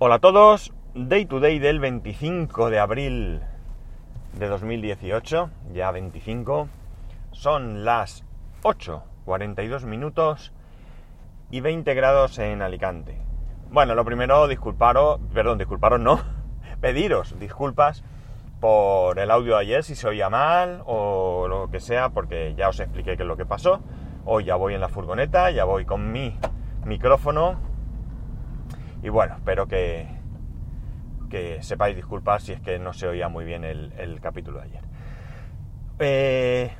Hola a todos, Day to Day del 25 de abril de 2018, ya 25, son las 8.42 minutos y 20 grados en Alicante. Bueno, lo primero, disculparos, perdón, disculparos no, pediros disculpas por el audio de ayer si se oía mal o lo que sea, porque ya os expliqué qué es lo que pasó. Hoy ya voy en la furgoneta, ya voy con mi micrófono y bueno, espero que, que sepáis disculpar si es que no se oía muy bien el, capítulo de ayer. Eh,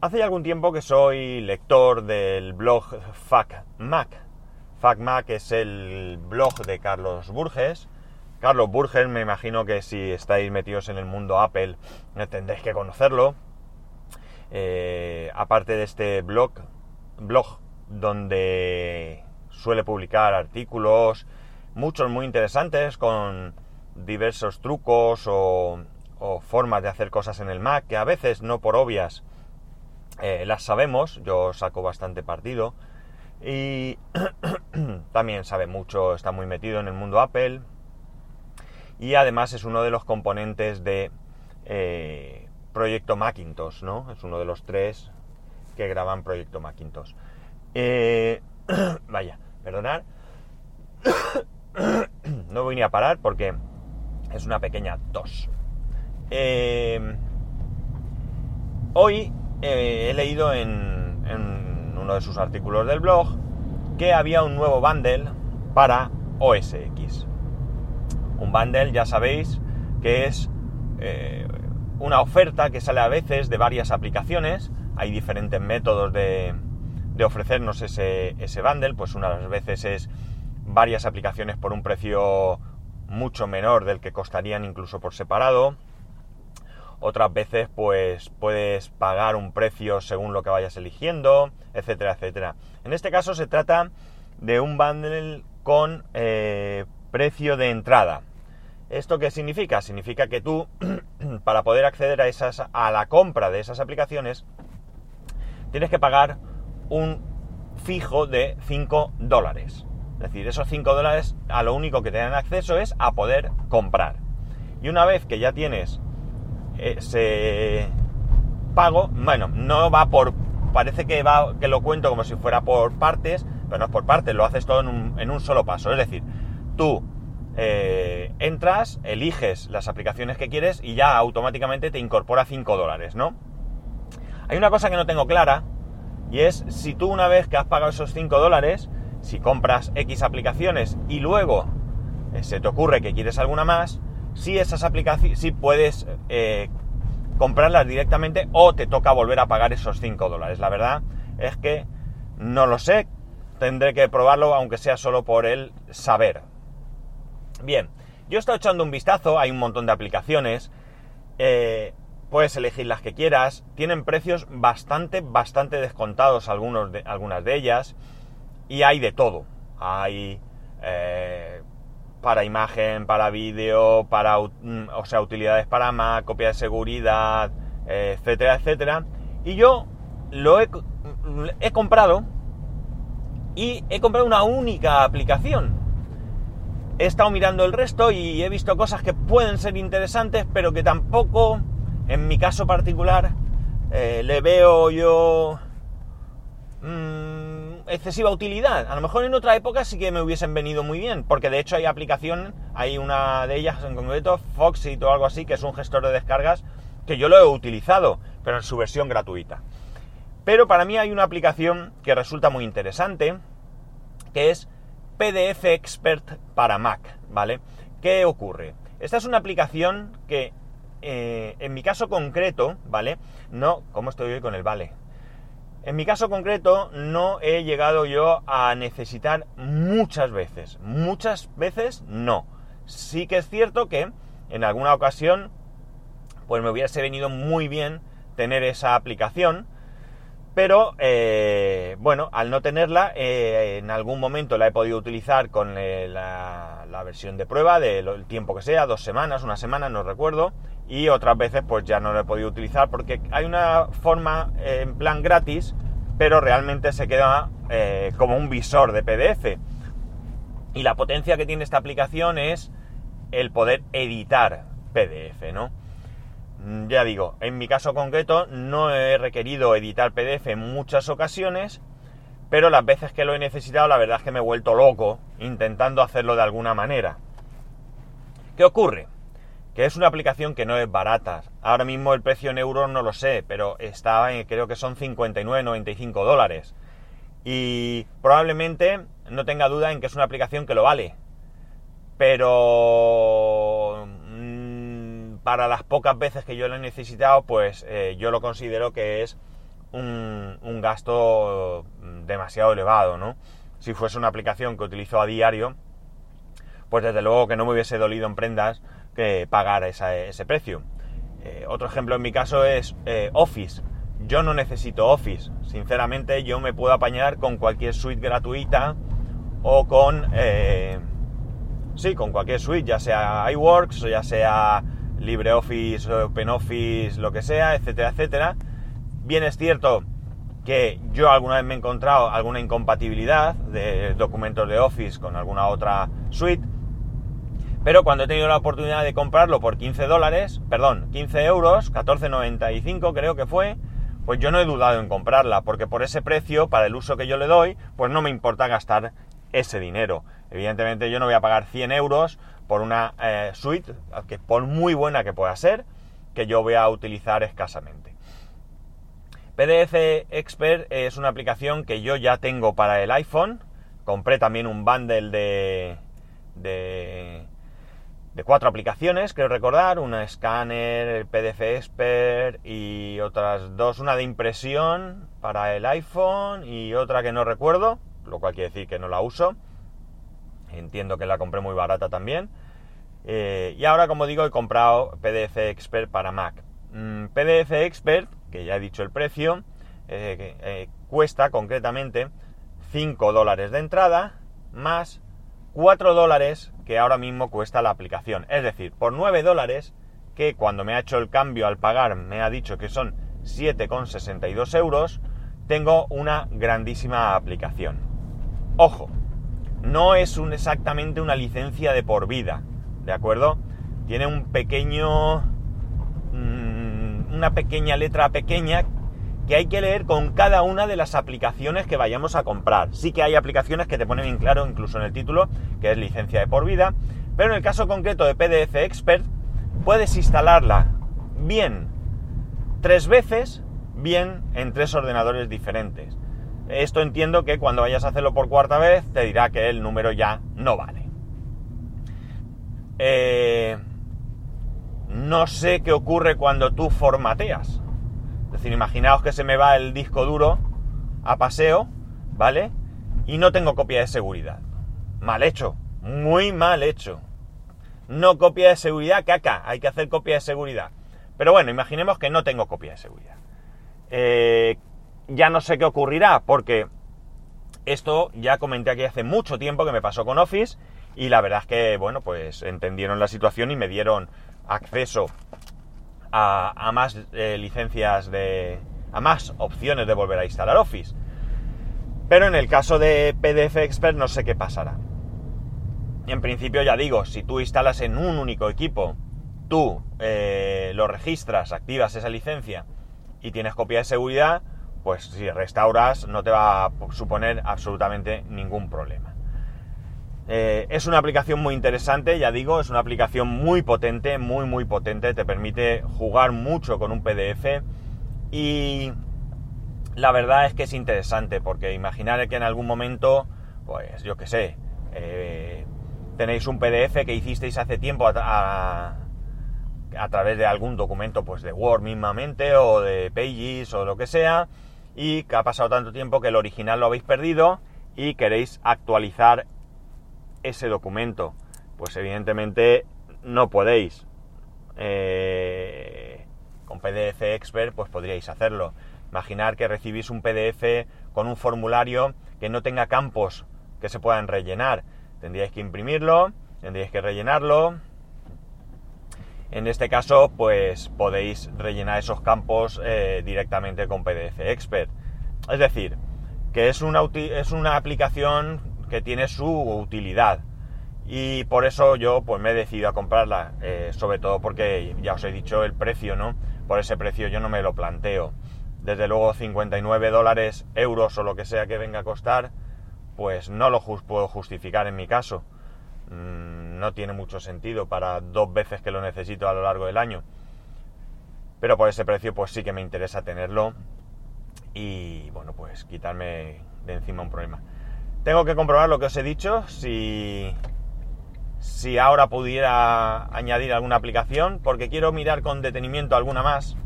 hace ya algún tiempo que soy lector del blog FacMac. FacMac es el blog de Carlos Burges. Carlos Burges, me imagino que si estáis metidos en el mundo Apple tendréis que conocerlo. Eh, aparte de este blog, blog donde suele publicar artículos, muchos muy interesantes con diversos trucos o, formas de hacer cosas en el Mac que a veces no por obvias eh, las sabemos, yo saco bastante partido y también sabe mucho, está muy metido en el mundo Apple y además es uno de los componentes de eh, Proyecto Macintosh, ¿no? Es uno de los tres que graban Proyecto Macintosh. Eh, vaya, perdonad. no voy ni a parar porque es una pequeña tos. Eh, hoy eh, he leído en, uno de sus artículos del blog que había un nuevo bundle para OS X. Un bundle, ya sabéis, que es eh, una oferta que sale a veces de varias aplicaciones. Hay diferentes métodos de, de ofrecernos ese, ese bundle. Pues unas veces es varias aplicaciones por un precio mucho menor del que costarían incluso por separado. Otras veces pues puedes pagar un precio según lo que vayas eligiendo, etcétera, etcétera. En este caso se trata de un bundle con eh, precio de entrada. ¿Esto qué significa? Significa que tú, para poder acceder a, esas, a la compra de esas aplicaciones, tienes que pagar un fijo de 5 dólares. Es decir, esos 5 dólares a lo único que te dan acceso es a poder comprar. Y una vez que ya tienes ese pago, bueno, no va por... Parece que, va, que lo cuento como si fuera por partes, pero no es por partes, lo haces todo en un, solo paso. Es decir, tú eh, entras, eliges las aplicaciones que quieres y ya automáticamente te incorpora 5 dólares, ¿no? Hay una cosa que no tengo clara y es si tú una vez que has pagado esos 5 dólares, si compras X aplicaciones y luego eh, se te ocurre que quieres alguna más, si esas aplicaciones, si puedes eh, comprarlas directamente o te toca volver a pagar esos 5 dólares. La verdad es que no lo sé, tendré que probarlo aunque sea solo por el saber. Bien, yo he estado echando un vistazo, hay un montón de aplicaciones, eh, puedes elegir las que quieras, tienen precios bastante, bastante descontados algunos de, algunas de ellas y hay de todo. Hay eh, para imagen, para vídeo, para, mm, o sea, utilidades para Mac, copia de seguridad, etcétera, etcétera. Y yo lo he, he comprado y he comprado una única aplicación. He estado mirando el resto y he visto cosas que pueden ser interesantes, pero que tampoco, en mi caso particular, eh, le veo yo... Mmm, excesiva utilidad. A lo mejor en otra época sí que me hubiesen venido muy bien, porque de hecho hay aplicación, hay una de ellas en concreto, Foxit o algo así, que es un gestor de descargas, que yo lo he utilizado, pero en su versión gratuita. Pero para mí hay una aplicación que resulta muy interesante, que es PDF Expert para Mac, ¿vale? ¿Qué ocurre? Esta es una aplicación que, eh, en mi caso concreto, ¿vale? No, ¿cómo estoy hoy con el vale? En mi caso concreto no he llegado yo a necesitar muchas veces. Muchas veces no. Sí que es cierto que en alguna ocasión pues me hubiese venido muy bien tener esa aplicación. Pero eh, bueno, al no tenerla, eh, en algún momento la he podido utilizar con eh, la, la, versión de prueba del tiempo que sea, dos semanas, una semana, no recuerdo y otras veces pues ya no lo he podido utilizar porque hay una forma en plan gratis, pero realmente se queda como un visor de PDF. Y la potencia que tiene esta aplicación es el poder editar PDF, ¿no? Mm, ya digo, en mi caso concreto no he requerido editar PDF en muchas ocasiones, pero las veces que lo he necesitado la verdad es que me he vuelto loco intentando hacerlo de alguna manera. ¿Qué ocurre? Que es una aplicación que no es barata. Ahora mismo el precio en euros no lo sé, pero está, creo que son 59,95 dólares. Y probablemente no tenga duda en que es una aplicación que lo vale. Pero para las pocas veces que yo lo he necesitado, pues eh, yo lo considero que es un, gasto demasiado elevado, ¿no? Si fuese una aplicación que utilizo a diario, pues desde luego que no me hubiese dolido en prendas que pagar ese precio. Eh, otro ejemplo en mi caso es eh, Office. Yo no necesito Office. Sinceramente, yo me puedo apañar con cualquier suite gratuita o con. Sí, con cualquier suite, ya sea iWorks o ya sea LibreOffice, OpenOffice, lo que sea, etcétera, etcétera. Bien es cierto que yo alguna vez me he encontrado alguna incompatibilidad de documentos de Office con alguna otra suite, pero cuando he tenido la oportunidad de comprarlo por 15 dólares, perdón, 15 euros, 14,95 creo que fue, pues yo no he dudado en comprarla, porque por ese precio, para el uso que yo le doy, pues no me importa gastar ese dinero. Evidentemente yo no voy a pagar 100 euros por una eh, suite, que por muy buena que pueda ser, que yo voy a utilizar escasamente. PDF Expert es una aplicación que yo ya tengo para el iPhone. Compré también un bundle de, de cuatro aplicaciones, creo recordar, una escáner, PDF Expert y otras dos, una de impresión para el iPhone y otra que no recuerdo, lo cual quiere decir que no la uso. Entiendo que la compré muy barata también. Eh, y ahora, como digo, he comprado PDF Expert para Mac. Mm, PDF Expert, que ya he dicho el precio, eh, eh, cuesta concretamente 5 dólares de entrada más 4 dólares que ahora mismo cuesta la aplicación. Es decir, por 9 dólares, que cuando me ha hecho el cambio al pagar me ha dicho que son 7,62 euros, tengo una grandísima aplicación. Ojo, no es exactamente una licencia de por vida, ¿de acuerdo? Tiene un pequeño... Mm, una pequeña letra pequeña que hay que leer con cada una de las aplicaciones que vayamos a comprar. Sí que hay aplicaciones que te ponen bien claro, incluso en el título, que es licencia de por vida, pero en el caso concreto de PDF Expert, puedes instalarla bien tres veces, bien en tres ordenadores diferentes. Esto entiendo que cuando vayas a hacerlo por cuarta vez te dirá que el número ya no vale. Eh, no sé qué ocurre cuando tú formateas. Es decir, imaginaos que se me va el disco duro a paseo, ¿vale? Y no tengo copia de seguridad. Mal hecho, muy mal hecho. No copia de seguridad, caca, hay que hacer copia de seguridad. Pero bueno, imaginemos que no tengo copia de seguridad. Eh, ya no sé qué ocurrirá, porque esto ya comenté aquí hace mucho tiempo que me pasó con Office y la verdad es que, bueno, pues entendieron la situación y me dieron acceso a, más eh, licencias de... a más opciones de volver a instalar Office. Pero en el caso de PDF Expert no sé qué pasará. En principio ya digo, si tú instalas en un único equipo, tú eh, lo registras, activas esa licencia y tienes copia de seguridad, pues si restauras no te va a suponer absolutamente ningún problema. Eh, es una aplicación muy interesante, ya digo, es una aplicación muy potente, muy muy potente, te permite jugar mucho con un PDF y la verdad es que es interesante porque imaginar que en algún momento, pues yo qué sé, eh, tenéis un PDF que hicisteis hace tiempo a, a, través de algún documento, pues de Word mismamente o de Pages o lo que sea, y que ha pasado tanto tiempo que el original lo habéis perdido y queréis actualizar ese documento. Pues evidentemente no podéis. Eh, con PDF Expert pues podríais hacerlo. Imaginar que recibís un PDF con un formulario que no tenga campos que se puedan rellenar. Tendríais que imprimirlo, tendríais que rellenarlo. En este caso, pues podéis rellenar esos campos eh, directamente con PDF Expert. Es decir, que es una, es una aplicación que tiene su utilidad. Y por eso yo pues me he decidido a comprarla, eh, sobre todo porque ya os he dicho el precio, ¿no? Por ese precio yo no me lo planteo. Desde luego 59 dólares, euros o lo que sea que venga a costar, pues no lo puedo justificar en mi caso. Mm, no tiene mucho sentido para dos veces que lo necesito a lo largo del año. Pero por ese precio pues sí que me interesa tenerlo y bueno pues quitarme de encima un problema. Tengo que comprobar lo que os he dicho, si, si ahora pudiera añadir alguna aplicación, porque quiero mirar con detenimiento alguna más.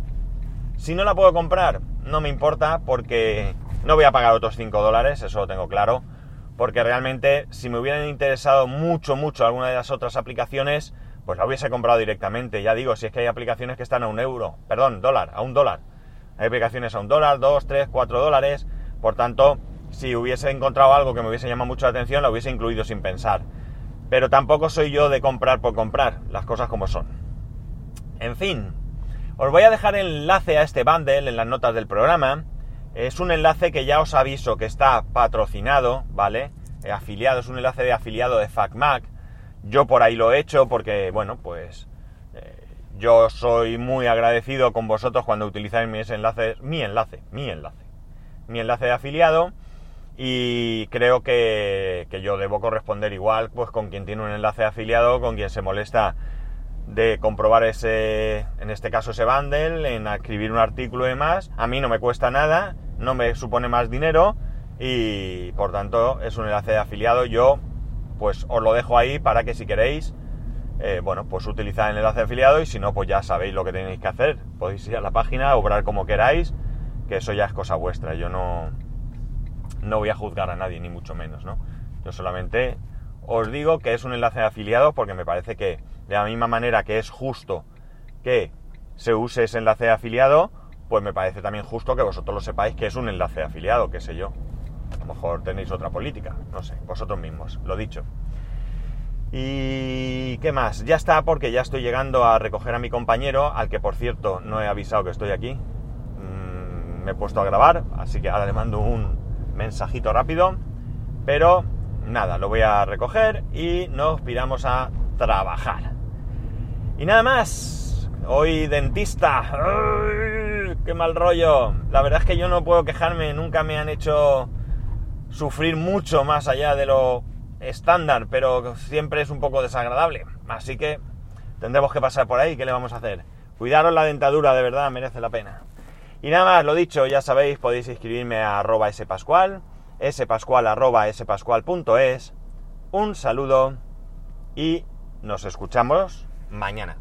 Si no la puedo comprar, no me importa porque no voy a pagar otros 5 dólares, eso lo tengo claro, porque realmente si me hubieran interesado mucho, mucho alguna de las otras aplicaciones, pues la hubiese comprado directamente. Ya digo, si es que hay aplicaciones que están a un euro, perdón, dólar, a un dólar. Hay aplicaciones a un dólar, dos, tres, cuatro dólares. Por tanto, si hubiese encontrado algo que me hubiese llamado mucho la atención, la hubiese incluido sin pensar. Pero tampoco soy yo de comprar por comprar, las cosas como son. En fin, os voy a dejar el enlace a este bundle en las notas del programa. Es un enlace que ya os aviso que está patrocinado, ¿vale? Eh, afiliado, es un enlace de afiliado de FacMac yo por ahí lo he hecho porque, bueno, pues eh, yo soy muy agradecido con vosotros cuando utilizáis mis enlaces, mi enlace, mi enlace, mi enlace de afiliado y creo que, yo debo corresponder igual pues con quien tiene un enlace de afiliado, con quien se molesta de comprobar ese, en este caso ese bundle, en escribir un artículo y demás. A mí no me cuesta nada, no me supone más dinero y por tanto es un enlace de afiliado. Yo pues os lo dejo ahí para que si queréis, eh, bueno, pues utilizar el enlace de afiliado y si no, pues ya sabéis lo que tenéis que hacer. Podéis ir a la página, obrar como queráis, que eso ya es cosa vuestra. Yo no, no voy a juzgar a nadie, ni mucho menos, ¿no? Yo solamente os digo que es un enlace de afiliado porque me parece que de la misma manera que es justo que se use ese enlace de afiliado, pues me parece también justo que vosotros lo sepáis que es un enlace de afiliado, qué sé yo. A lo mejor tenéis otra política, no sé, vosotros mismos, lo dicho. ¿Y qué más? Ya está porque ya estoy llegando a recoger a mi compañero, al que por cierto no he avisado que estoy aquí. Mm, me he puesto a grabar, así que ahora le mando un mensajito rápido. Pero nada, lo voy a recoger y nos piramos a trabajar. Y nada más. Hoy dentista. ¡Qué mal rollo! La verdad es que yo no puedo quejarme, nunca me han hecho sufrir mucho más allá de lo estándar, pero siempre es un poco desagradable. Así que tendremos que pasar por ahí, ¿qué le vamos a hacer? Cuidaros la dentadura, de verdad, merece la pena. Y nada más, lo dicho, ya sabéis, podéis escribirme a arroba spascual, spascual arroba spascual.es. Un saludo y nos escuchamos mañana.